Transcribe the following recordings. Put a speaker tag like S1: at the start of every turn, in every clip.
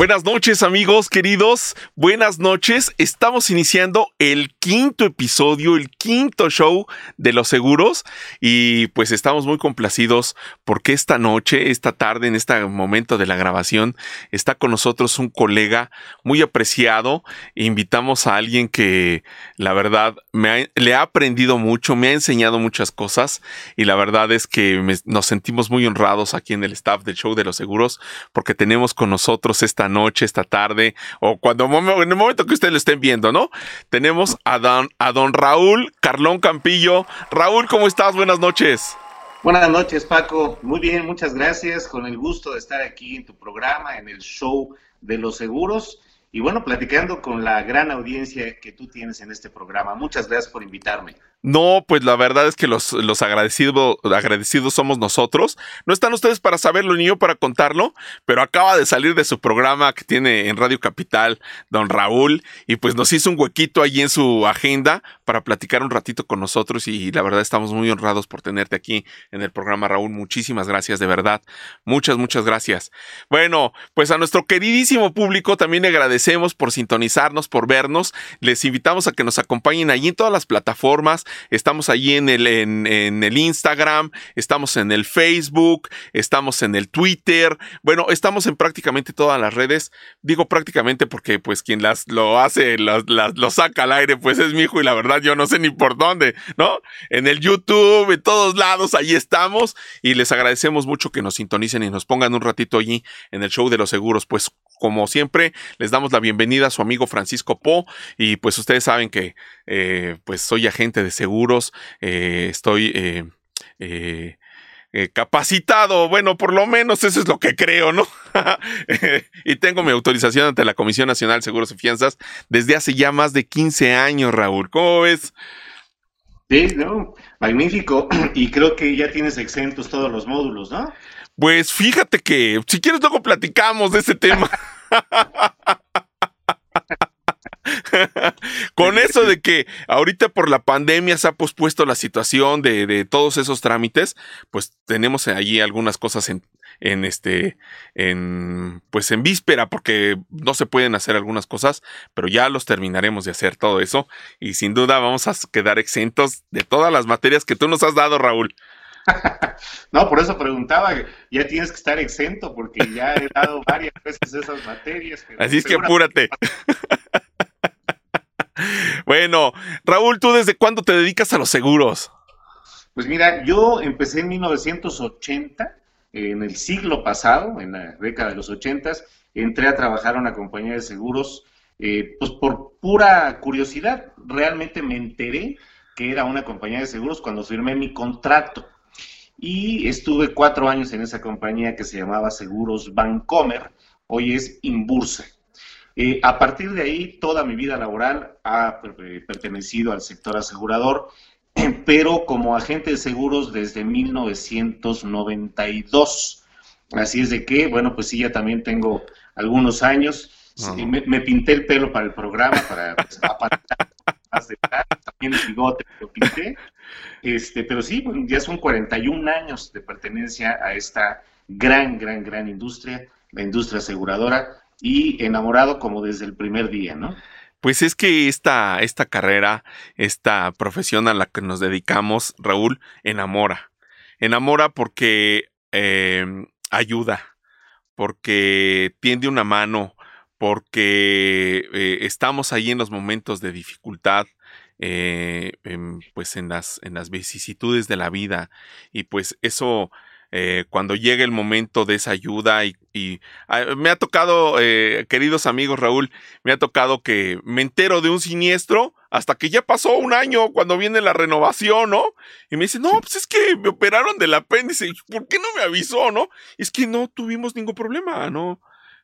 S1: Buenas noches amigos queridos, buenas noches. Estamos iniciando el quinto episodio, el quinto show de los seguros y pues estamos muy complacidos porque esta noche, esta tarde, en este momento de la grabación, está con nosotros un colega muy apreciado. Invitamos a alguien que la verdad me le ha aprendido mucho, me ha enseñado muchas cosas y la verdad es que nos sentimos muy honrados aquí en el staff del show de los seguros porque tenemos con nosotros esta noche, esta tarde, o cuando en el momento que ustedes lo estén viendo, ¿no? Tenemos a don, a don Raúl Carlón Campillo. Raúl, ¿cómo estás? Buenas noches.
S2: Buenas noches, Paco. Muy bien, muchas gracias. Con el gusto de estar aquí en tu programa, en el show de los seguros. Y bueno, platicando con la gran audiencia que tú tienes en este programa. Muchas gracias por invitarme.
S1: No, pues la verdad es que los, los agradecidos, somos nosotros. No están ustedes para saberlo ni yo para contarlo, pero acaba de salir de su programa que tiene en Radio Capital, don Raúl, y pues nos hizo un huequito allí en su agenda para platicar un ratito con nosotros y la verdad estamos muy honrados por tenerte aquí en el programa, Raúl. Muchísimas gracias, de verdad. Muchas, muchas gracias. Bueno, pues a nuestro queridísimo público también le agradecemos por sintonizarnos, por vernos. Les invitamos a que nos acompañen allí en todas las plataformas Estamos allí en el, en, el Instagram, estamos en el Facebook, estamos en el Twitter. Bueno, estamos en prácticamente todas las redes. Digo prácticamente porque pues quien las lo hace, lo, lo saca al aire, pues es mi hijo y la verdad yo no sé ni por dónde, ¿no? En el YouTube, en todos lados, ahí estamos y les agradecemos mucho que nos sintonicen y nos pongan un ratito allí en el show de los seguros, pues como siempre, les damos la bienvenida a su amigo Francisco Po y pues ustedes saben que eh, pues soy agente de seguros, eh, estoy eh, capacitado, bueno, por lo menos eso es lo que creo, ¿no? y tengo mi autorización ante la Comisión Nacional de Seguros y Fianzas desde hace ya más de 15 años, Raúl. ¿Cómo ves?
S2: Sí, no, magnífico. Y creo que ya tienes exentos todos los módulos, ¿no?
S1: Pues fíjate que si quieres luego platicamos de ese tema. Con eso de que ahorita por la pandemia se ha pospuesto la situación de, todos esos trámites, pues tenemos allí algunas cosas en, en este, en, pues en víspera, porque no se pueden hacer algunas cosas, pero ya los terminaremos de hacer todo eso y sin duda vamos a quedar exentos de todas las materias que tú nos has dado, Raúl.
S2: no, por eso preguntaba, ya tienes que estar exento porque ya he dado varias veces esas materias.
S1: Así es que apúrate. bueno, Raúl, ¿tú desde cuándo te dedicas a los seguros?
S2: Pues mira, yo empecé en 1980, en el siglo pasado, en la década de los 80, entré a trabajar a una compañía de seguros, eh, pues por pura curiosidad, realmente me enteré que era una compañía de seguros cuando firmé mi contrato y estuve cuatro años en esa compañía que se llamaba Seguros Bancomer, hoy es Inbursa. Eh, a partir de ahí, toda mi vida laboral ha eh, pertenecido al sector asegurador, pero como agente de seguros desde 1992. Así es de que, bueno, pues sí, ya también tengo algunos años. Me, pinté el pelo para el programa, para pues, aparentar de también el bigote lo pinté. Este, pero sí, ya son 41 años de pertenencia a esta gran, gran, gran industria, la industria aseguradora, y enamorado como desde el primer día, ¿no?
S1: Pues es que esta, esta carrera, esta profesión a la que nos dedicamos, Raúl, enamora. Enamora porque eh, ayuda, porque tiende una mano, porque eh, estamos ahí en los momentos de dificultad, eh, pues en las, en las vicisitudes de la vida y pues eso eh, cuando llegue el momento de esa ayuda y, ah, me ha tocado, eh, queridos amigos Raúl, me ha tocado que me entero de un siniestro hasta que ya pasó un año cuando viene la renovación, ¿no? Y me dice, no, pues es que me operaron del apéndice, ¿por qué no me avisó, no? Es que no tuvimos ningún problema, ¿no?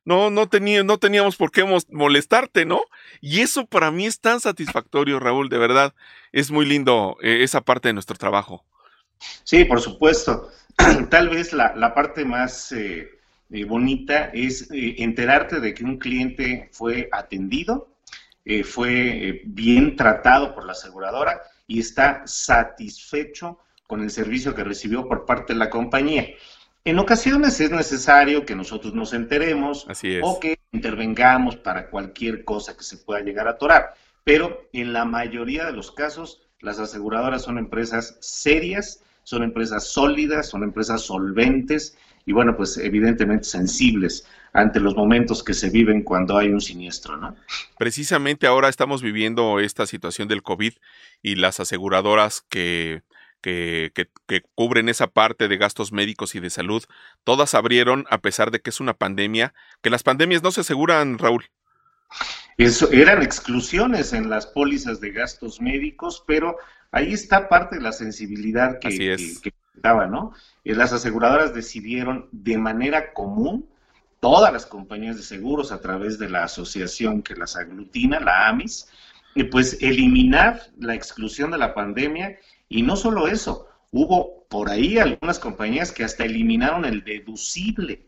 S1: No, no, tenía, no teníamos por qué molestarte, ¿no? Y eso para mí es tan satisfactorio, Raúl, de verdad. Es muy lindo eh, esa parte de nuestro trabajo.
S2: Sí, por supuesto. Tal vez la, parte más eh, eh, bonita es enterarte de que un cliente fue atendido, fue bien tratado por la aseguradora y está satisfecho con el servicio que recibió por parte de la compañía. En ocasiones es necesario que nosotros nos enteremos o que intervengamos para cualquier cosa que se pueda llegar a atorar, pero en la mayoría de los casos las aseguradoras son empresas serias, son empresas sólidas, son empresas solventes y bueno, pues evidentemente sensibles ante los momentos que se viven cuando hay un siniestro, ¿no?
S1: Precisamente ahora estamos viviendo esta situación del COVID y las aseguradoras que, que, que, cubren esa parte de gastos médicos y de salud, todas abrieron a pesar de que es una pandemia, que las pandemias no se aseguran, Raúl.
S2: Eso, eran exclusiones en las pólizas de gastos médicos, pero ahí está parte de la sensibilidad que, que, ¿no? Y las aseguradoras decidieron de manera común, todas las compañías de seguros a través de la asociación que las aglutina, la AMIS, pues eliminar la exclusión de la pandemia y no solo eso, hubo por ahí algunas compañías que hasta eliminaron el deducible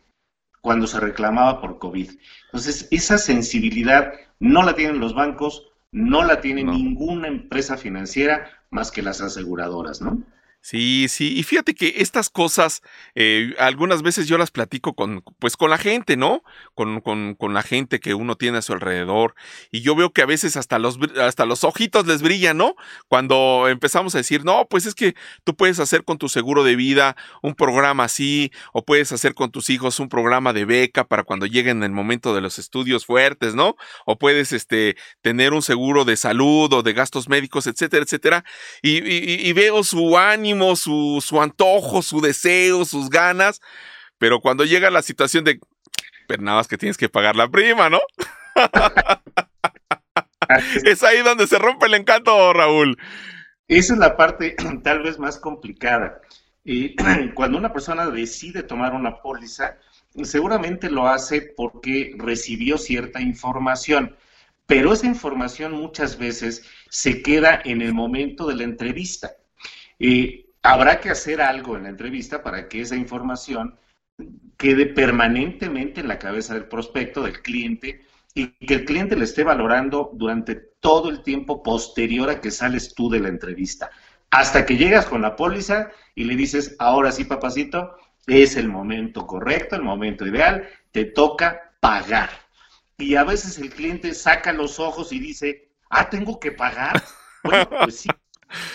S2: cuando se reclamaba por COVID. Entonces, esa sensibilidad no la tienen los bancos, no la tiene ninguna empresa financiera más que las aseguradoras, ¿no?
S1: Sí, sí, y fíjate que estas cosas, eh, algunas veces yo las platico con, pues con la gente, ¿no? Con, con, con, la gente que uno tiene a su alrededor, y yo veo que a veces hasta los, hasta los ojitos les brillan, ¿no? Cuando empezamos a decir, no, pues es que tú puedes hacer con tu seguro de vida un programa así, o puedes hacer con tus hijos un programa de beca para cuando lleguen en el momento de los estudios fuertes, ¿no? O puedes, este, tener un seguro de salud o de gastos médicos, etcétera, etcétera, y, y veo su ánimo su, su antojo, su deseo, sus ganas, pero cuando llega la situación de, pero nada más que tienes que pagar la prima, ¿no? es ahí donde se rompe el encanto, Raúl.
S2: Esa es la parte tal vez más complicada. Y cuando una persona decide tomar una póliza, seguramente lo hace porque recibió cierta información, pero esa información muchas veces se queda en el momento de la entrevista. Eh, habrá que hacer algo en la entrevista para que esa información quede permanentemente en la cabeza del prospecto, del cliente, y que el cliente le esté valorando durante todo el tiempo posterior a que sales tú de la entrevista. Hasta que llegas con la póliza y le dices, ahora sí, papacito, es el momento correcto, el momento ideal, te toca pagar. Y a veces el cliente saca los ojos y dice, ah, tengo que pagar. Pues sí,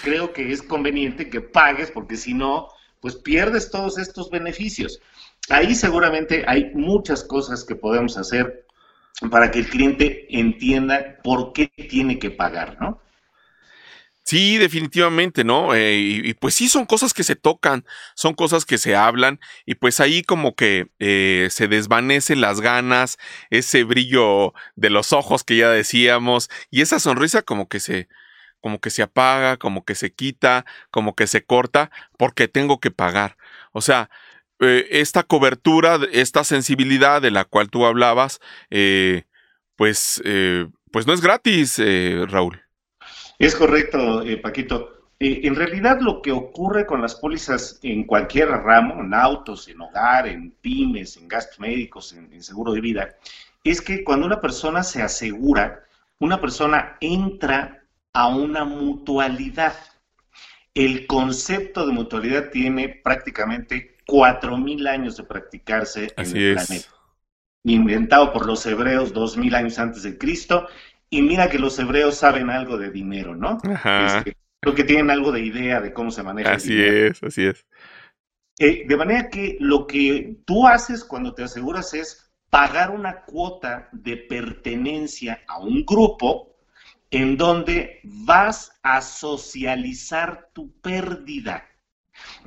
S2: creo que es conveniente que pagues porque si no, pues pierdes todos estos beneficios. Ahí seguramente hay muchas cosas que podemos hacer para que el cliente entienda por qué tiene que pagar, ¿no?
S1: Sí, definitivamente, ¿no? Eh, y, pues sí, son cosas que se tocan, son cosas que se hablan, y pues ahí como que eh, se desvanecen las ganas, ese brillo de los ojos que ya decíamos, y esa sonrisa como que se, como que se apaga, como que se quita, como que se corta, porque tengo que pagar. O sea, eh, esta cobertura, esta sensibilidad de la cual tú hablabas, eh, pues, eh, pues no es gratis, Raúl.
S2: Es correcto, Paquito. en realidad lo que ocurre con las pólizas en cualquier ramo, en autos, en hogar, en pymes, en gastos médicos, en seguro de vida, es que cuando una persona se asegura, una persona entra a una mutualidad. El concepto de mutualidad tiene prácticamente cuatro mil años de practicarse en el planeta. Inventado por los hebreos dos mil años antes de Cristo. Y mira que los hebreos saben algo de dinero, ¿no? Este, creo que tienen algo de idea de cómo se maneja.
S1: Así es, así es.
S2: Eh, de manera que lo que tú haces cuando te aseguras es pagar una cuota de pertenencia a un grupo en donde vas a socializar tu pérdida.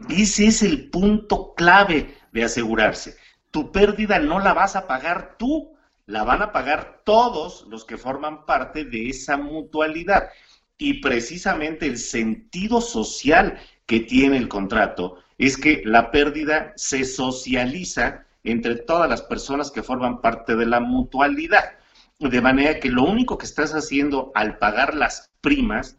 S2: Ese es el punto clave de asegurarse. Tu pérdida no la vas a pagar tú, la van a pagar todos los que forman parte de esa mutualidad. Y precisamente el sentido social que tiene el contrato es que la pérdida se socializa entre todas las personas que forman parte de la mutualidad. De manera que lo único que estás haciendo al pagar las primas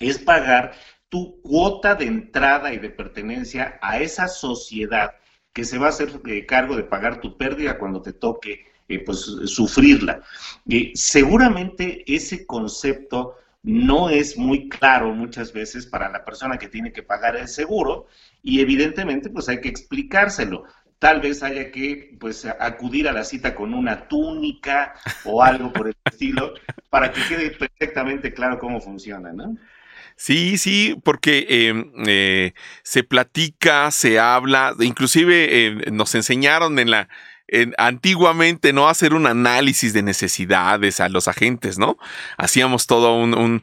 S2: es pagar tu cuota de entrada y de pertenencia a esa sociedad que se va a hacer eh, cargo de pagar tu pérdida cuando te toque eh, pues, sufrirla. Y seguramente ese concepto no es muy claro muchas veces para la persona que tiene que pagar el seguro y evidentemente pues hay que explicárselo. Tal vez haya que pues acudir a la cita con una túnica o algo por el estilo para que quede perfectamente claro cómo funciona, ¿no?
S1: Sí, sí, porque em, eh, se platica, se habla, inclusive eh, nos enseñaron en la antiguamente, ¿no? Hacer un análisis de necesidades a los agentes, ¿no? Hacíamos todo un,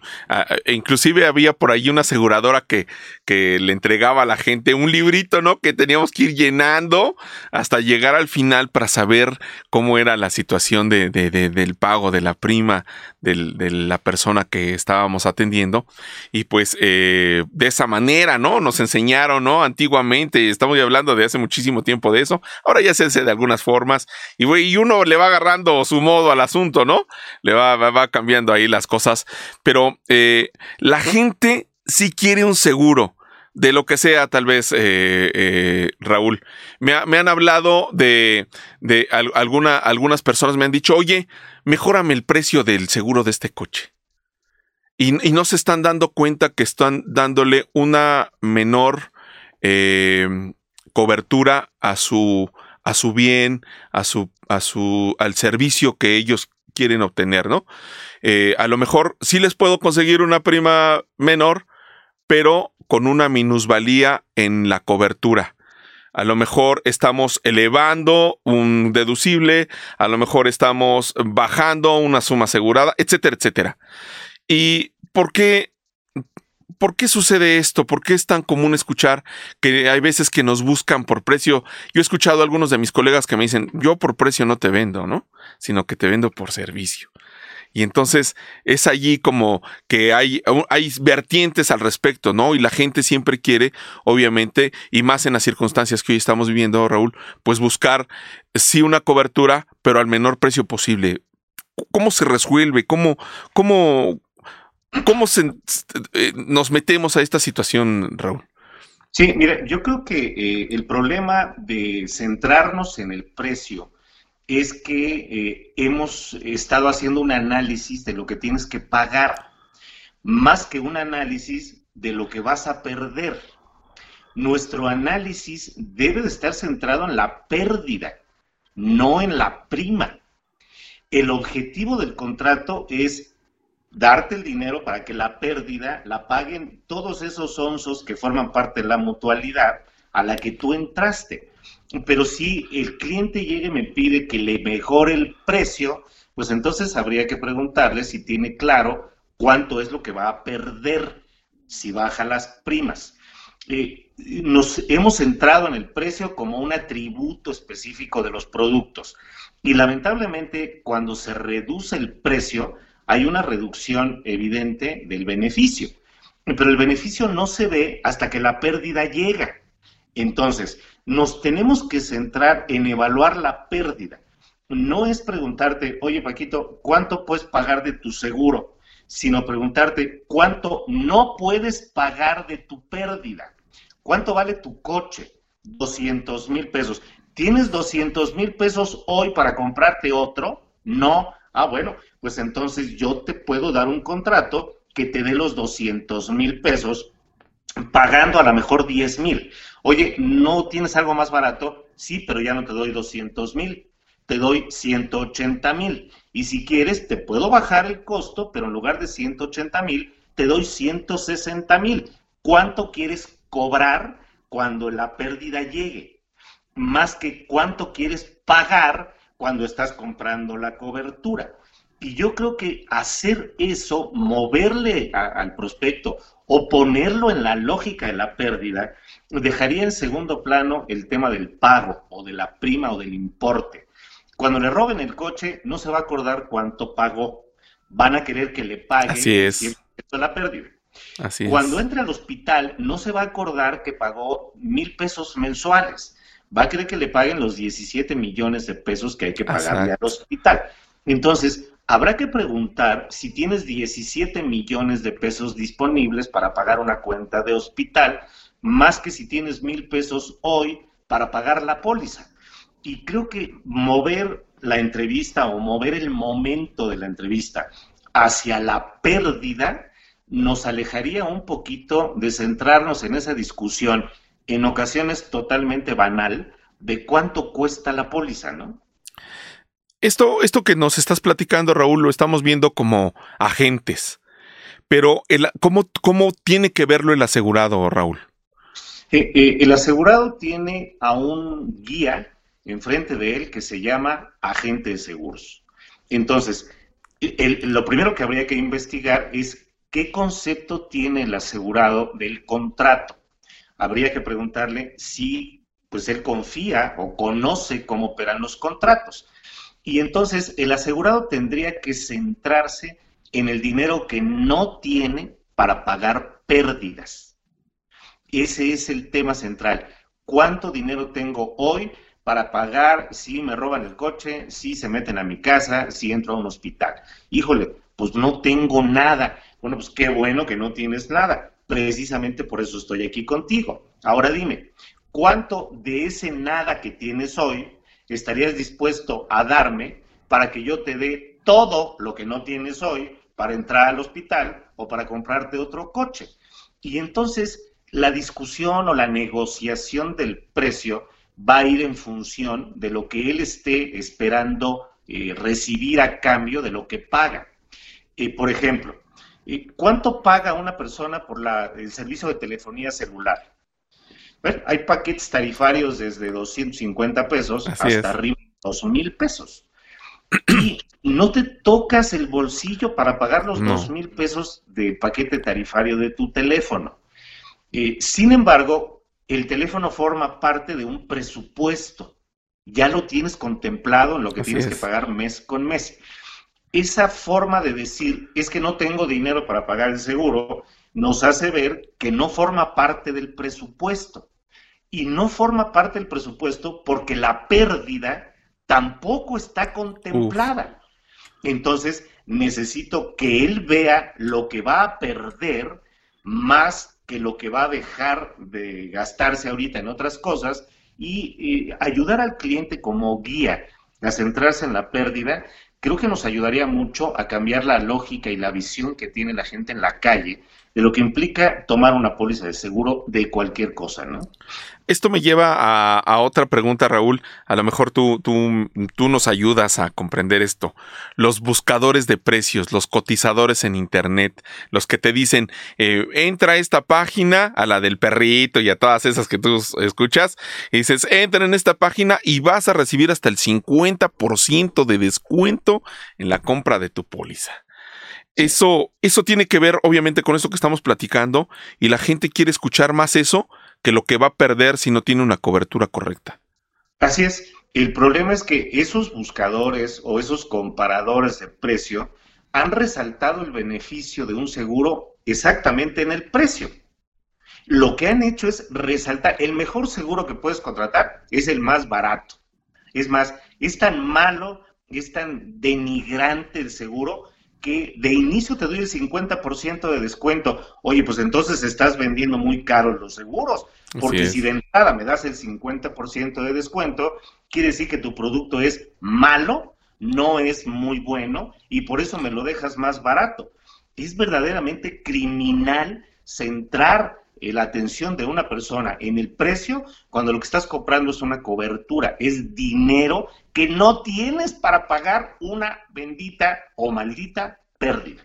S1: inclusive había por ahí una aseguradora que, que le entregaba a la gente un librito, ¿no? Que teníamos que ir llenando hasta llegar al final para saber cómo era la situación de, del pago de la prima de la persona que estábamos atendiendo. Y pues eh, de esa manera, ¿no? Nos enseñaron, ¿no? Antiguamente, estamos ya hablando de hace muchísimo tiempo de eso. Ahora ya se hace de algunas formas y uno le va agarrando su modo al asunto, ¿no? Le va, va, cambiando ahí las cosas. Pero eh, la gente sí quiere un seguro de lo que sea, tal vez, eh, eh, Raúl. Me, han hablado de, de alguna, algunas personas me han dicho, oye, mejórame el precio del seguro de este coche. Y, no se están dando cuenta que están dándole una menor cobertura a su, a su bien, a su, a su, al servicio que ellos quieren obtener, ¿no? Eh, a lo mejor sí les puedo conseguir una prima menor, pero con una minusvalía en la cobertura. A lo mejor estamos elevando un deducible, a lo mejor estamos bajando una suma asegurada, etcétera, etcétera. ¿Y por qué ¿Por qué sucede esto? ¿Por qué es tan común escuchar que hay veces que nos buscan por precio? Yo he escuchado a algunos de mis colegas que me dicen, yo por precio no te vendo, ¿no? Sino que te vendo por servicio. Y entonces es allí como que hay, hay vertientes al respecto, ¿no? Y la gente siempre quiere, obviamente, y más en las circunstancias que hoy estamos viviendo, Raúl, pues buscar sí una cobertura, pero al menor precio posible. ¿Cómo se resuelve? ¿Cómo, cómo, ¿Cómo eh, nos metemos a esta situación, Raúl?
S2: Sí, mira, yo creo que eh, el problema de centrarnos en el precio es que eh, hemos estado haciendo un análisis de lo que tienes que pagar, más que un análisis de lo que vas a perder. Nuestro análisis debe de estar centrado en la pérdida, no en la prima. El objetivo del contrato es darte el dinero para que la pérdida la paguen todos esos onzos que forman parte de la mutualidad a la que tú entraste. Pero si el cliente llega y me pide que le mejore el precio, pues entonces habría que preguntarle si tiene claro cuánto es lo que va a perder si baja las primas. Eh, nos hemos centrado en el precio como un atributo específico de los productos y lamentablemente cuando se reduce el precio, hay una reducción evidente del beneficio, pero el beneficio no se ve hasta que la pérdida llega. Entonces, nos tenemos que centrar en evaluar la pérdida. No es preguntarte, oye Paquito, ¿cuánto puedes pagar de tu seguro? Sino preguntarte, ¿cuánto no puedes pagar de tu pérdida? ¿Cuánto vale tu coche? 200 mil pesos. ¿Tienes 200 mil pesos hoy para comprarte otro? No. Ah, bueno, pues entonces yo te puedo dar un contrato que te dé los 200 mil pesos pagando a lo mejor 10 mil. Oye, ¿no tienes algo más barato? Sí, pero ya no te doy 200 mil, te doy 180 mil. Y si quieres, te puedo bajar el costo, pero en lugar de 180 mil, te doy 160 mil. ¿Cuánto quieres cobrar cuando la pérdida llegue? Más que cuánto quieres pagar cuando estás comprando la cobertura. Y yo creo que hacer eso, moverle al prospecto o ponerlo en la lógica de la pérdida, dejaría en segundo plano el tema del pago o de la prima o del importe. Cuando le roben el coche, no se va a acordar cuánto pagó. Van a querer que le pague
S1: Así es.
S2: la pérdida. Así Cuando entre al hospital, no se va a acordar que pagó mil pesos mensuales va a querer que le paguen los 17 millones de pesos que hay que pagarle al hospital. Entonces, habrá que preguntar si tienes 17 millones de pesos disponibles para pagar una cuenta de hospital, más que si tienes mil pesos hoy para pagar la póliza. Y creo que mover la entrevista o mover el momento de la entrevista hacia la pérdida nos alejaría un poquito de centrarnos en esa discusión en ocasiones totalmente banal, de cuánto cuesta la póliza, ¿no?
S1: Esto, esto que nos estás platicando, Raúl, lo estamos viendo como agentes. Pero, ¿cómo, ¿cómo tiene que verlo el asegurado, Raúl?
S2: Eh, eh, el asegurado tiene a un guía enfrente de él que se llama agente de seguros. Entonces, lo primero que habría que investigar es qué concepto tiene el asegurado del contrato. Habría que preguntarle si pues él confía o conoce cómo operan los contratos. Y entonces el asegurado tendría que centrarse en el dinero que no tiene para pagar pérdidas. Ese es el tema central. ¿Cuánto dinero tengo hoy para pagar si me roban el coche, si se meten a mi casa, si entro a un hospital. Híjole, pues no tengo nada. Bueno, pues qué bueno que no tienes nada. Precisamente por eso estoy aquí contigo. Ahora dime, ¿cuánto de ese nada que tienes hoy estarías dispuesto a darme para que yo te dé todo lo que no tienes hoy para entrar al hospital o para comprarte otro coche? Y entonces la discusión o la negociación del precio va a ir en función de lo que él esté esperando eh, recibir a cambio de lo que paga. Por ejemplo, eh, ¿cuánto paga una persona por el servicio de telefonía celular? Hay paquetes tarifarios desde 250 pesos hasta arriba de 2 mil pesos. Y no te tocas el bolsillo para pagar los dos mil pesos de paquete tarifario de tu teléfono. sin embargo, el teléfono forma parte de un presupuesto. Ya lo tienes contemplado en lo que tienes que pagar mes con mes. Esa forma de decir, es que no tengo dinero para pagar el seguro, nos hace ver que no forma parte del presupuesto. Y no forma parte del presupuesto porque la pérdida tampoco está contemplada. Entonces, necesito que él vea lo que va a perder más que lo que va a dejar de gastarse ahorita en otras cosas y, ayudar al cliente como guía a centrarse en la pérdida, creo que nos ayudaría mucho a cambiar la lógica y la visión que tiene la gente en la calle de lo que implica tomar una póliza de seguro de cualquier cosa, ¿no?
S1: Esto me lleva a, otra pregunta, Raúl. A lo mejor tú, tú, tú, nos ayudas a comprender esto. Los buscadores de precios, los cotizadores en Internet, los que te dicen, eh, entra a esta página, a la del perrito y a todas esas que tú escuchas, y dices, entra en esta página y vas a recibir hasta el 50% de descuento en la compra de tu póliza. Eso, eso tiene que ver, obviamente, con eso que estamos platicando, y la gente quiere escuchar más eso que lo que va a perder si no tiene una cobertura correcta.
S2: Así es. El problema es que esos buscadores o esos comparadores de precio han resaltado el beneficio de un seguro exactamente en el precio. Lo que han hecho es resaltar, el mejor seguro que puedes contratar es el más barato. Es más, es tan malo, es tan denigrante el seguro que de inicio te doy el 50% de descuento. Oye, pues entonces estás vendiendo muy caros los seguros, porque si de entrada me das el 50% de descuento, quiere decir que tu producto es malo, no es muy bueno y por eso me lo dejas más barato. Es verdaderamente criminal centrar la atención de una persona en el precio cuando lo que estás comprando es una cobertura, es dinero que no tienes para pagar una bendita o maldita pérdida.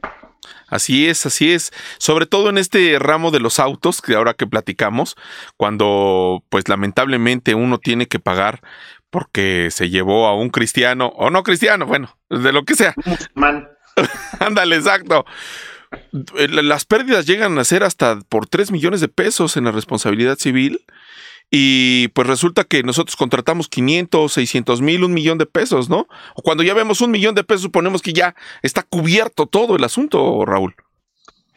S1: Así es, así es. Sobre todo en este ramo de los autos, que ahora que platicamos, cuando pues lamentablemente uno tiene que pagar porque se llevó a un cristiano, o no cristiano, bueno, de lo que sea. Ándale, exacto. Las pérdidas llegan a ser hasta por 3 millones de pesos en la responsabilidad civil y pues resulta que nosotros contratamos 500, 600 mil, un millón de pesos, ¿no? Cuando ya vemos un millón de pesos, suponemos que ya está cubierto todo el asunto, Raúl.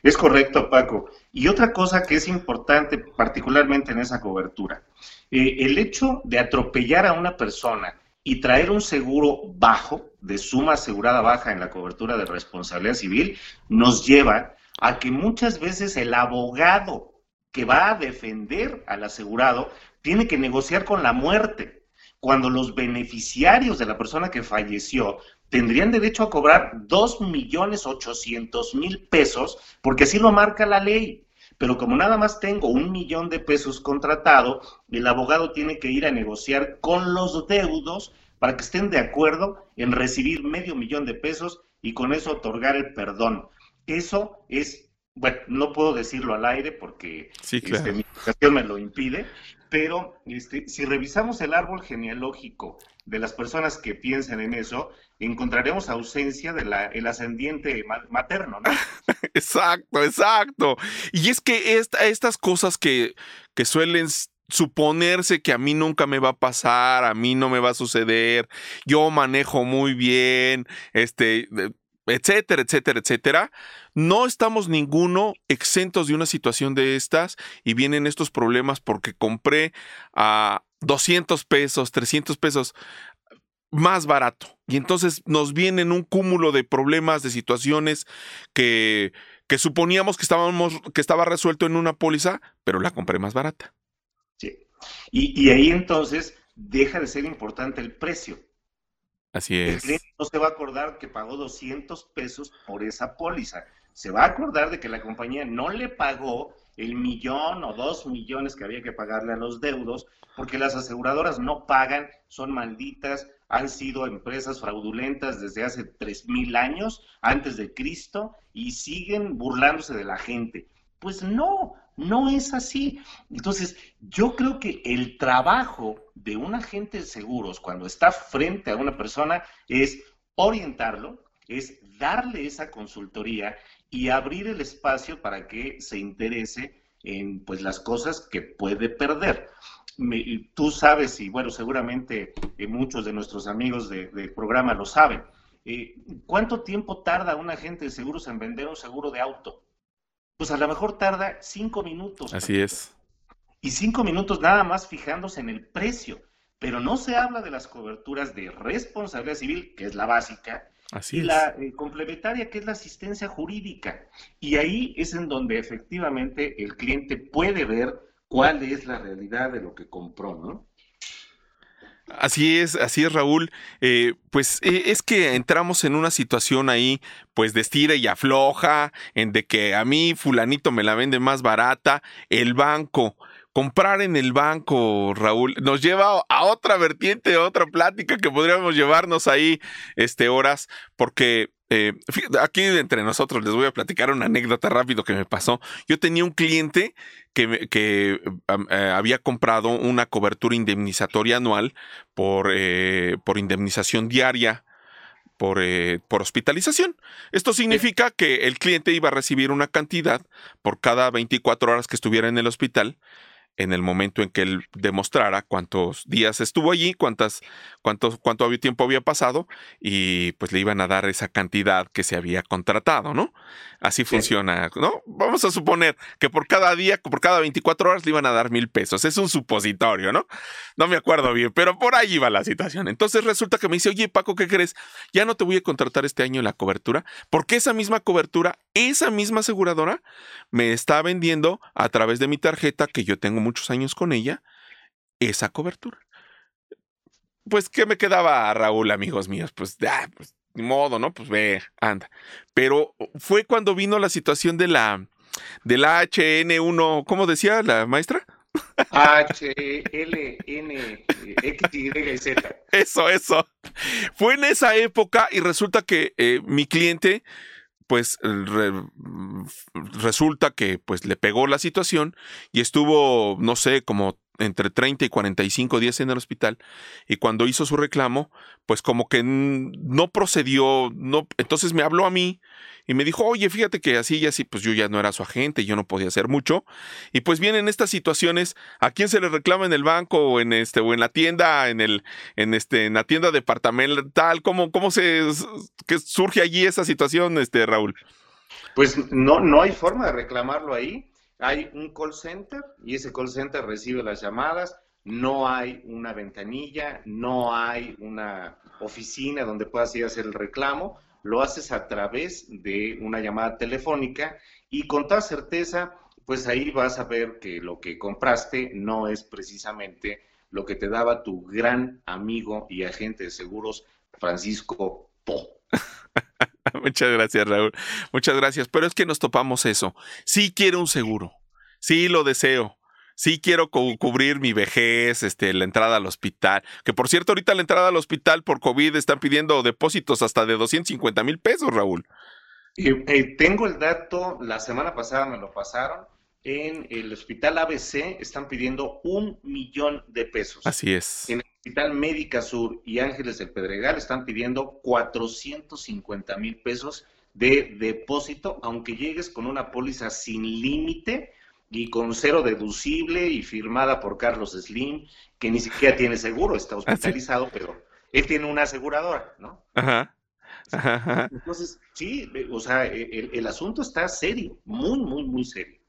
S2: Es correcto, Paco. Y otra cosa que es importante, particularmente en esa cobertura, eh, el hecho de atropellar a una persona y traer un seguro bajo, de suma asegurada baja en la cobertura de responsabilidad civil, nos lleva a que muchas veces el abogado que va a defender al asegurado tiene que negociar con la muerte, cuando los beneficiarios de la persona que falleció tendrían derecho a cobrar dos millones ochocientos mil pesos, porque así lo marca la ley. Pero como nada más tengo un millón de pesos contratado, el abogado tiene que ir a negociar con los deudos para que estén de acuerdo en recibir medio millón de pesos y con eso otorgar el perdón. Eso es, bueno, no puedo decirlo al aire porque este, mi educación me lo impide, pero este, si revisamos el árbol genealógico de las personas que piensan en eso, encontraremos ausencia del el ascendiente materno, ¿no?
S1: exacto, exacto. Y es que estas cosas que, que suelen suponerse que a mí nunca me va a pasar, a mí no me va a suceder, yo manejo muy bien, este, etcétera, etcétera, etcétera. No estamos ninguno exentos de una situación de estas y vienen estos problemas porque compré a 200 pesos, 300 pesos más barato. Y entonces nos vienen un cúmulo de problemas, de situaciones que, que suponíamos que, estábamos, que estaba resuelto en una póliza, pero la compré más barata.
S2: Y, y ahí entonces deja de ser importante el precio
S1: Así es.
S2: El cliente no se va a acordar que pagó 200 pesos por esa póliza. Se va a acordar de que la compañía no le pagó el millón o dos millones que había que pagarle a los deudos, porque las aseguradoras no pagan, son malditas, han sido empresas fraudulentas desde hace tres mil años, antes de Cristo, y siguen burlándose de la gente. Pues no, no es así. Entonces, yo creo que el trabajo de un agente de seguros cuando está frente a una persona es orientarlo, es darle esa consultoría y abrir el espacio para que se interese en pues las cosas que puede perder. tú sabes, y bueno, seguramente eh, muchos de nuestros amigos del programa lo saben, eh, ¿cuánto tiempo tarda un agente de seguros en vender un seguro de auto? Pues a lo mejor tarda cinco minutos.
S1: Así es.
S2: Y cinco minutos nada más fijándose en el precio. Pero no se habla de las coberturas de responsabilidad civil, que es la básica,
S1: Así
S2: y la eh, complementaria, que es la asistencia jurídica. Y ahí es en donde efectivamente el cliente puede ver cuál es la realidad de lo que compró, ¿no?
S1: Así es, así es Raúl. Eh, pues eh, es que entramos en una situación ahí, pues de estira y afloja, en de que a mí fulanito me la vende más barata, el banco. Comprar en el banco, Raúl, nos lleva a otra vertiente, a otra plática que podríamos llevarnos ahí este, horas, porque eh, aquí entre nosotros les voy a platicar una anécdota rápido que me pasó. Yo tenía un cliente que, que eh, había comprado una cobertura indemnizatoria anual por, eh, por indemnización diaria. Por, por, hospitalización. Esto significa que el cliente iba a recibir una cantidad por cada 24 horas que estuviera en el hospital en el momento en que él demostrara cuántos días estuvo allí, cuántas, cuánto, cuánto tiempo había pasado y pues le iban a dar esa cantidad que se había contratado, ¿no? Así funciona, ¿no? Vamos a suponer que por cada día, por cada 24 horas le iban a dar mil pesos. Es un supositorio, ¿no? No me acuerdo bien, pero por ahí va la situación. Entonces resulta que me dice, oye Paco, ¿qué crees? Ya no te voy a contratar este año la cobertura porque esa misma cobertura, esa misma aseguradora me está vendiendo a través de mi tarjeta que yo tengo muchos años con ella, esa cobertura. Pues, ¿qué me quedaba, Raúl, amigos míos? Pues, ah, pues, ni modo, ¿no? Pues ve, anda. Pero fue cuando vino la situación de la, de la HN1, ¿cómo decía la maestra?
S2: H, L, N, X, Y, Z.
S1: Eso, eso. Fue en esa época y resulta que eh, mi cliente pues resulta que pues le pegó la situación y estuvo, no sé, como entre 30 y 45 días en el hospital y cuando hizo su reclamo, pues como que no procedió, no, entonces me habló a mí y me dijo, oye, fíjate que así y así, pues yo ya no era su agente, yo no podía hacer mucho. Y pues vienen estas situaciones, ¿a quién se le reclama en el banco o en este, o en la tienda, en el, en este, en la tienda departamental? ¿Cómo, cómo se surge allí esa situación, este, Raúl?
S2: Pues no, no hay forma de reclamarlo ahí. Hay un call center y ese call center recibe las llamadas, no hay una ventanilla, no hay una oficina donde puedas ir a hacer el reclamo lo haces a través de una llamada telefónica y con toda certeza, pues ahí vas a ver que lo que compraste no es precisamente lo que te daba tu gran amigo y agente de seguros, Francisco.
S1: Muchas gracias, Raúl. Muchas gracias. Pero es que nos topamos eso. Sí quiero un seguro. Sí, lo deseo. Sí quiero cubrir mi vejez, este, la entrada al hospital. Que por cierto, ahorita la entrada al hospital por COVID están pidiendo depósitos hasta de 250 mil pesos, Raúl.
S2: Eh, tengo el dato, la semana pasada me lo pasaron. En el hospital ABC están pidiendo un millón de pesos.
S1: Así es.
S2: En hospital Médica Sur y Ángeles del Pedregal están pidiendo 450 mil pesos de depósito, aunque llegues con una póliza sin límite y con cero deducible y firmada por Carlos Slim, que ni siquiera tiene seguro, está hospitalizado, pero él tiene una aseguradora, ¿no? Ajá. Entonces, sí, o sea, el, asunto está serio, muy, muy, muy serio.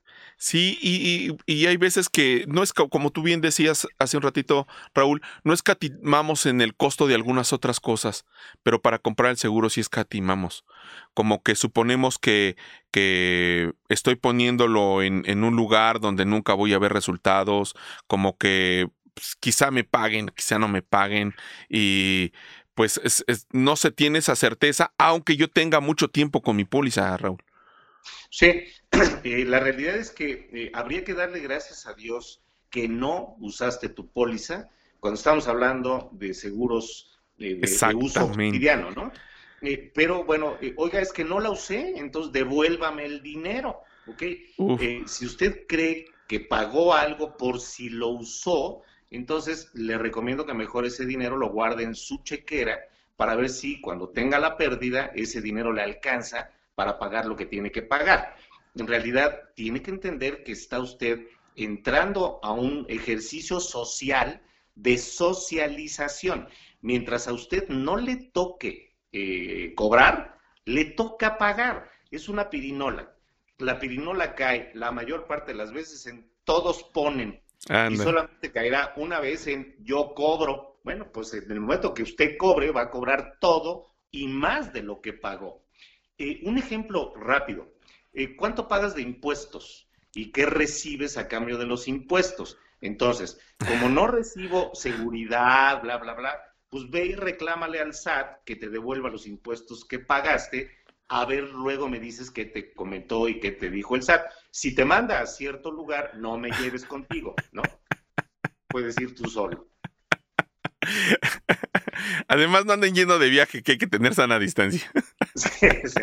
S1: Sí, y, y, hay veces que no es como tú bien decías hace un ratito, Raúl, no escatimamos en el costo de algunas otras cosas, pero para comprar el seguro sí escatimamos. Como que suponemos que, que estoy poniéndolo en, en un lugar donde nunca voy a ver resultados, como que pues, quizá me paguen, quizá no me paguen, y pues no se tiene esa certeza, aunque yo tenga mucho tiempo con mi póliza, Raúl.
S2: Sí, eh, la realidad es que eh, habría que darle gracias a Dios que no usaste tu póliza cuando estamos hablando de seguros de, uso cotidiano, ¿no? Eh, pero bueno, oiga, es que no la usé, entonces devuélvame el dinero, ¿ok? si usted cree que pagó algo por si lo usó, entonces le recomiendo que mejor ese dinero lo guarde en su chequera para ver si cuando tenga la pérdida ese dinero le alcanza para pagar lo que tiene que pagar. En realidad, tiene que entender que está usted entrando a un ejercicio social de socialización. Mientras a usted no le toque eh, cobrar, le toca pagar. Es una pirinola. La pirinola cae la mayor parte de las veces en todos ponen. Y solamente caerá una vez en yo cobro. Bueno, pues en el momento que usted cobre, va a cobrar todo y más de lo que pagó. Eh, un ejemplo rápido. Eh, ¿Cuánto pagas de impuestos? ¿Y qué recibes a cambio de los impuestos? Entonces, como no recibo seguridad, bla, bla, bla, pues ve y reclámale al SAT que te devuelva los impuestos que pagaste. A ver, luego me dices que te comentó y que te dijo el SAT. Si te manda a cierto lugar, no me lleves contigo, ¿no? Puedes ir tú solo.
S1: Además, no anden lleno de viaje, que hay que tener sana distancia. Sí, sí.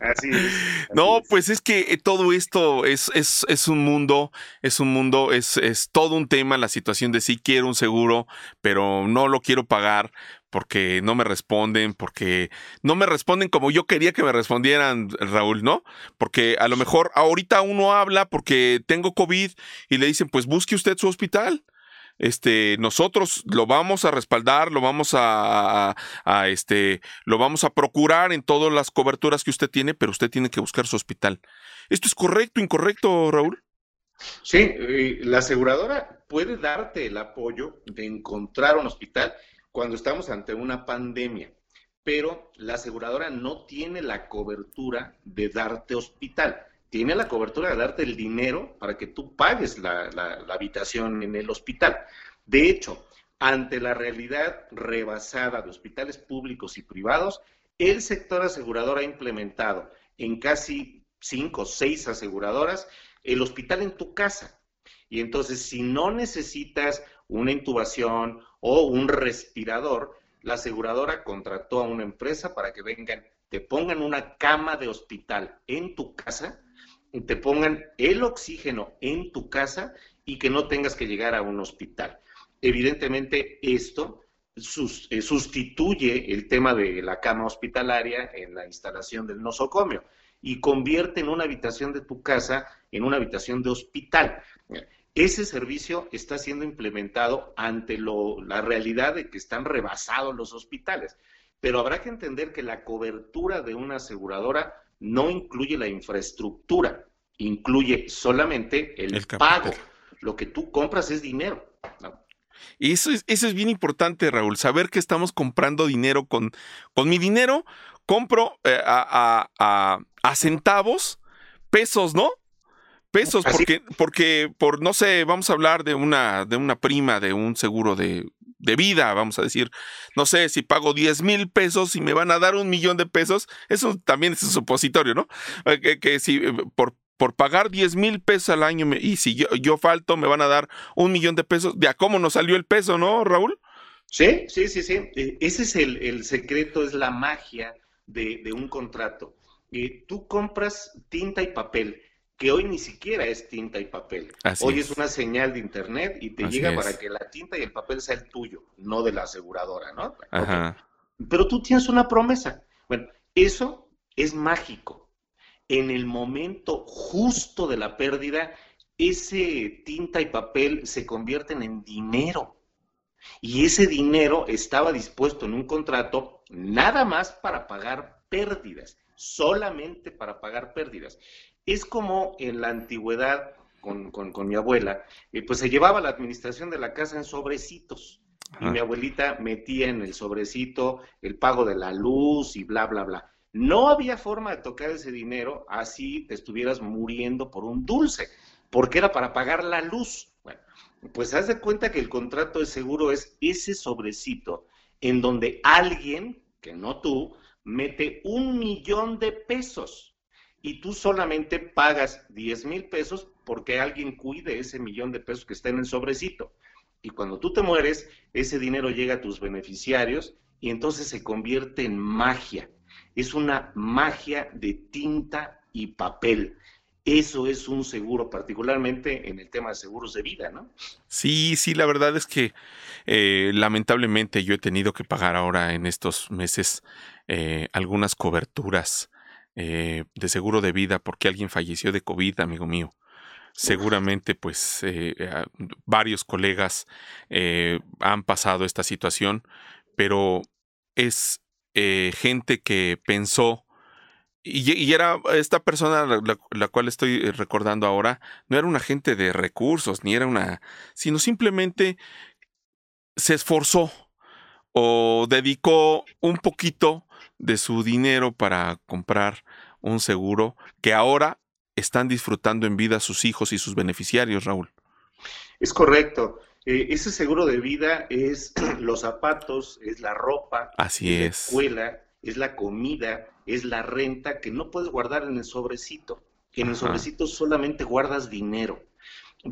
S1: Así es. no, pues es que eh, todo esto es, es, es, un mundo, es un mundo, es, es todo un tema, la situación de si quiero un seguro, pero no lo quiero pagar porque no me responden, porque no me responden como yo quería que me respondieran, Raúl, ¿no? Porque a lo mejor ahorita uno habla porque tengo COVID y le dicen, pues busque usted su hospital este, nosotros lo vamos a respaldar, lo vamos a, este, lo vamos a procurar en todas las coberturas que usted tiene, pero usted tiene que buscar su hospital. ¿Esto es correcto, incorrecto, Raúl?
S2: Sí, la aseguradora puede darte el apoyo de encontrar un hospital cuando estamos ante una pandemia, pero la aseguradora no tiene la cobertura de darte hospital tiene la cobertura de darte el dinero para que tú pagues la, habitación en el hospital. De hecho, ante la realidad rebasada de hospitales públicos y privados, el sector asegurador ha implementado en casi cinco o seis aseguradoras el hospital en tu casa. Y entonces, si no necesitas una intubación o un respirador, la aseguradora contrató a una empresa para que vengan, te pongan una cama de hospital en tu casa te pongan el oxígeno en tu casa y que no tengas que llegar a un hospital. Evidentemente, esto eh, sustituye el tema de la cama hospitalaria en la instalación del nosocomio y convierte en una habitación de tu casa en una habitación de hospital. Ese servicio está siendo implementado ante la realidad de que están rebasados los hospitales, pero habrá que entender que la cobertura de una aseguradora no incluye la infraestructura, incluye solamente el, pago. Lo que tú compras es dinero.
S1: Y eso es, eso es bien importante, Raúl, saber que estamos comprando dinero con, con mi dinero, compro eh, a, a, centavos, pesos, ¿no? Pesos, porque, porque por, no sé, vamos a hablar de una, de una prima, de un seguro de, de vida, vamos a decir, no sé, si pago 10 mil pesos y me van a dar un millón de pesos, eso también es un supositorio, ¿no? Eh, que, si eh, por, por pagar 10 mil pesos al año, y si yo, yo, falto, me van a dar un millón de pesos. ¿De a cómo nos salió el peso, no, Raúl?
S2: Sí, sí, sí, sí. Eh, ese es el, secreto, es la magia de, un contrato. Tú compras tinta y papel, que hoy ni siquiera es tinta y papel. hoy es. una señal de internet y te llega para que la tinta y el papel sea el tuyo, no de la aseguradora, ¿no? Pero tú tienes una promesa. Bueno, eso es mágico. En el momento justo de la pérdida, ese tinta y papel se convierten en dinero. Y ese dinero estaba dispuesto en un contrato nada más para pagar pérdidas, solamente para pagar pérdidas. Es como en la antigüedad con, mi abuela, eh, pues se llevaba la administración de la casa en sobrecitos. Y mi abuelita metía en el sobrecito el pago de la luz y bla, bla, bla. No había forma de tocar ese dinero así te estuvieras muriendo por un dulce, porque era para pagar la luz. Bueno, pues haz de cuenta que el contrato de seguro es ese sobrecito en donde alguien, que no tú, mete un millón de pesos y tú solamente pagas 10 mil pesos porque alguien cuide ese millón de pesos que está en el sobrecito. Y cuando tú te mueres, ese dinero llega a tus beneficiarios y entonces se convierte en magia es una magia de tinta y papel. Eso es un seguro, particularmente en el tema de seguros de vida, ¿no?
S1: Sí, sí, la verdad es que eh, lamentablemente yo he tenido que pagar ahora en estos meses eh, algunas coberturas eh, de seguro de vida porque alguien falleció de COVID, amigo mío. Seguramente, pues, varios colegas han pasado esta situación, pero es eh, gente que pensó, y, era esta persona la, cual estoy eh, recordando ahora, no era un agente de recursos, ni era una, sino simplemente se esforzó o dedicó un poquito de su dinero para comprar un seguro que ahora están disfrutando en vida sus hijos y sus beneficiarios, Raúl.
S2: Es correcto. Eh, ese seguro de vida es los zapatos, es la ropa,
S1: Así es,
S2: la escuela, es la comida, es la renta que no puedes guardar en el sobrecito. En el sobrecito solamente guardas dinero.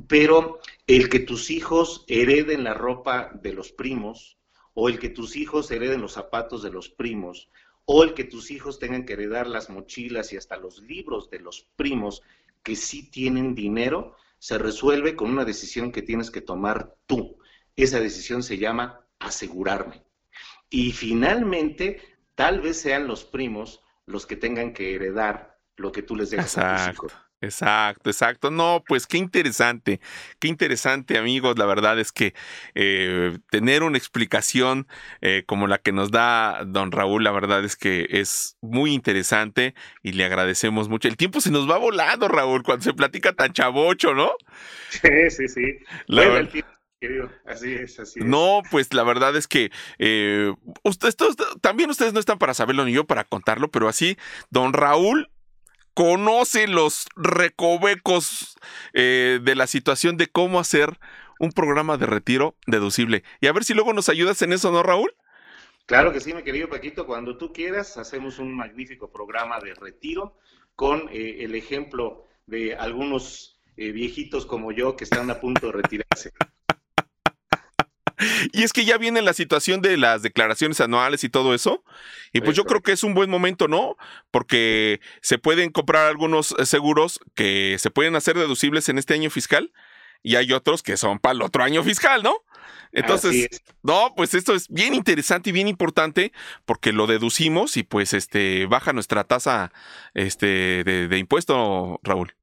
S2: Pero el que tus hijos hereden la ropa de los primos, o el que tus hijos hereden los zapatos de los primos, o el que tus hijos tengan que heredar las mochilas y hasta los libros de los primos que sí tienen dinero, se resuelve con una decisión que tienes que tomar tú. Esa decisión se llama asegurarme. Y finalmente, tal vez sean los primos los que tengan que heredar lo que tú les dejas a tus hijos.
S1: Exacto, exacto. No, pues qué interesante, qué interesante amigos. La verdad es que eh, tener una explicación eh, como la que nos da don Raúl, la verdad es que es muy interesante y le agradecemos mucho. El tiempo se nos va volando, Raúl, cuando se platica tan chavocho, ¿no?
S2: Sí, sí, sí. el tiempo Así es, así es.
S1: No, pues la verdad es que eh, ustedes, también ustedes no están para saberlo ni yo para contarlo, pero así, don Raúl conoce los recovecos eh, de la situación de cómo hacer un programa de retiro deducible. Y a ver si luego nos ayudas en eso, ¿no, Raúl?
S2: Claro que sí, mi querido Paquito. Cuando tú quieras, hacemos un magnífico programa de retiro con eh, el ejemplo de algunos eh, viejitos como yo que están a punto de retirarse.
S1: Y es que ya viene la situación de las declaraciones anuales y todo eso. Y pues yo creo que es un buen momento, ¿no? Porque se pueden comprar algunos eh, seguros que se pueden hacer deducibles en este año fiscal y hay otros que son para el otro año fiscal, ¿no? Entonces, no, pues esto es bien interesante y bien importante porque lo deducimos y pues este baja nuestra tasa este de, impuesto, Raúl.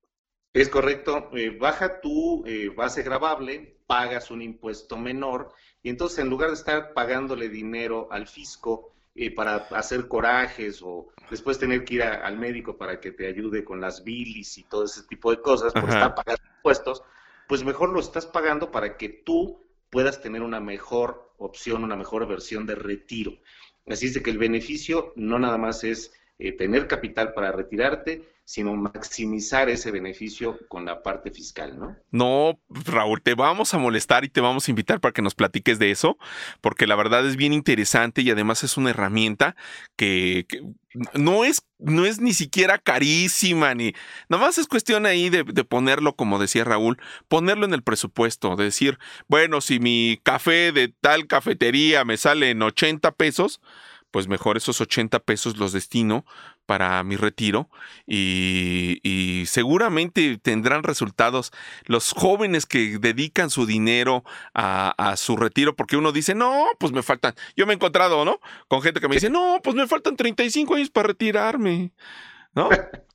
S2: Es correcto, eh, baja tu eh, base grabable, pagas un impuesto menor y entonces en lugar de estar pagándole dinero al fisco eh, para hacer corajes o después tener que ir al médico para que te ayude con las bilis y todo ese tipo de cosas por estar pagando impuestos, pues mejor lo estás pagando para que tú puedas tener una mejor opción, una mejor versión de retiro. Así es de que el beneficio no nada más es tener capital para retirarte, sino maximizar ese beneficio con la parte fiscal, ¿no?
S1: No, Raúl, te vamos a molestar y te vamos a invitar para que nos platiques de eso, porque la verdad es bien interesante y además es una herramienta que, no es, no es ni siquiera carísima, ni nomás es cuestión ahí de, de, ponerlo, como decía Raúl, ponerlo en el presupuesto, de decir, bueno, si mi café de tal cafetería me sale en 80 pesos, pues mejor esos 80 pesos los destino para mi retiro y, seguramente tendrán resultados los jóvenes que dedican su dinero a, su retiro porque uno dice, no, pues me faltan, yo me he encontrado, ¿no? Con gente que me dice, no, pues me faltan 35 años para retirarme, ¿no?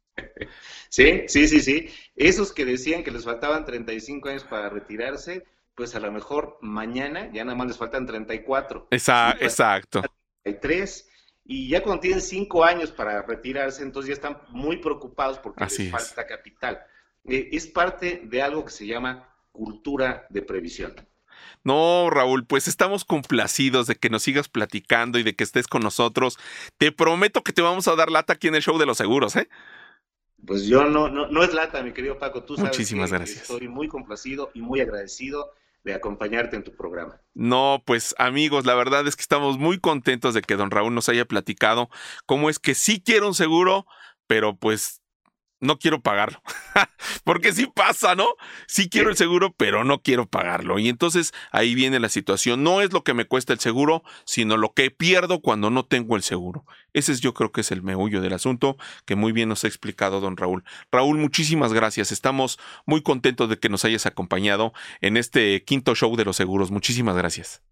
S2: Sí, sí, sí, sí. Esos que decían que les faltaban 35 años para retirarse, pues a lo mejor mañana ya nada más les faltan 34.
S1: Exacto. exacto.
S2: 33 y ya cuando tienen cinco años para retirarse, entonces ya están muy preocupados porque les falta capital. Eh, es parte de algo que se llama cultura de previsión.
S1: No, Raúl, pues estamos complacidos de que nos sigas platicando y de que estés con nosotros. Te prometo que te vamos a dar lata aquí en el show de los seguros, ¿eh?
S2: Pues yo no, no, no es lata, mi querido Paco. Tú sabes
S1: Muchísimas gracias.
S2: Estoy muy complacido y muy agradecido de acompañarte en tu programa.
S1: No, pues amigos, la verdad es que estamos muy contentos de que don Raúl nos haya platicado cómo es que sí quiero un seguro, pero pues no quiero pagarlo. Porque sí pasa, ¿no? Sí quiero el seguro, pero no quiero pagarlo. Y entonces ahí viene la situación. No es lo que me cuesta el seguro, sino lo que pierdo cuando no tengo el seguro. Ese es yo creo que es el meullo del asunto que muy bien nos ha explicado don Raúl. Raúl, muchísimas gracias. Estamos muy contentos de que nos hayas acompañado en este quinto show de los seguros. Muchísimas gracias.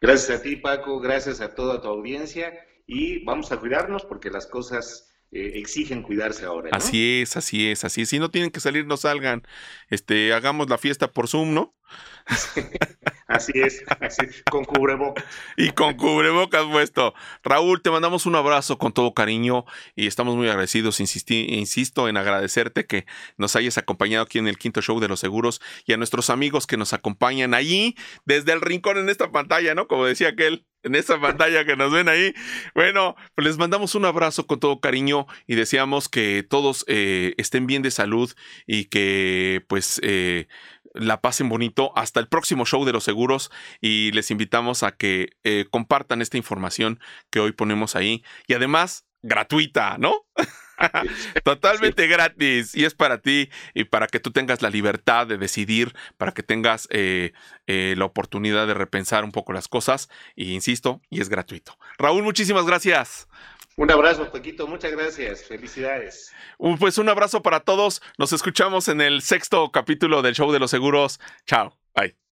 S2: Gracias a ti, Paco. Gracias a toda tu audiencia. Y vamos a cuidarnos porque las cosas eh, exigen cuidarse ahora.
S1: Así es, así es, así es. Si no tienen que salir, no salgan. Este, hagamos la fiesta por Zoom, ¿no?
S2: así es, así, con cubrebocas.
S1: Y con cubrebocas puesto. Raúl, te mandamos un abrazo con todo cariño y estamos muy agradecidos. insisto en agradecerte que nos hayas acompañado aquí en el quinto show de los seguros y a nuestros amigos que nos acompañan allí desde el rincón en esta pantalla, ¿no? Como decía aquel en esa pantalla que nos ven ahí. Bueno, pues les mandamos un abrazo con todo cariño y deseamos que todos eh, estén bien de salud y que pues eh, la pasen bonito. Hasta el próximo show de los seguros y les invitamos a que eh, compartan esta información que hoy ponemos ahí y además gratuita, ¿no? Totalmente gratis y es para ti y para que tú tengas la libertad de decidir, para que tengas eh, eh, la oportunidad de repensar un poco las cosas y insisto, y es gratuito. Raúl, muchísimas gracias.
S2: Un abrazo, Paquito, muchas gracias, felicidades.
S1: Pues un abrazo para todos, nos escuchamos en el sexto capítulo del Show de los Seguros. Chao, bye.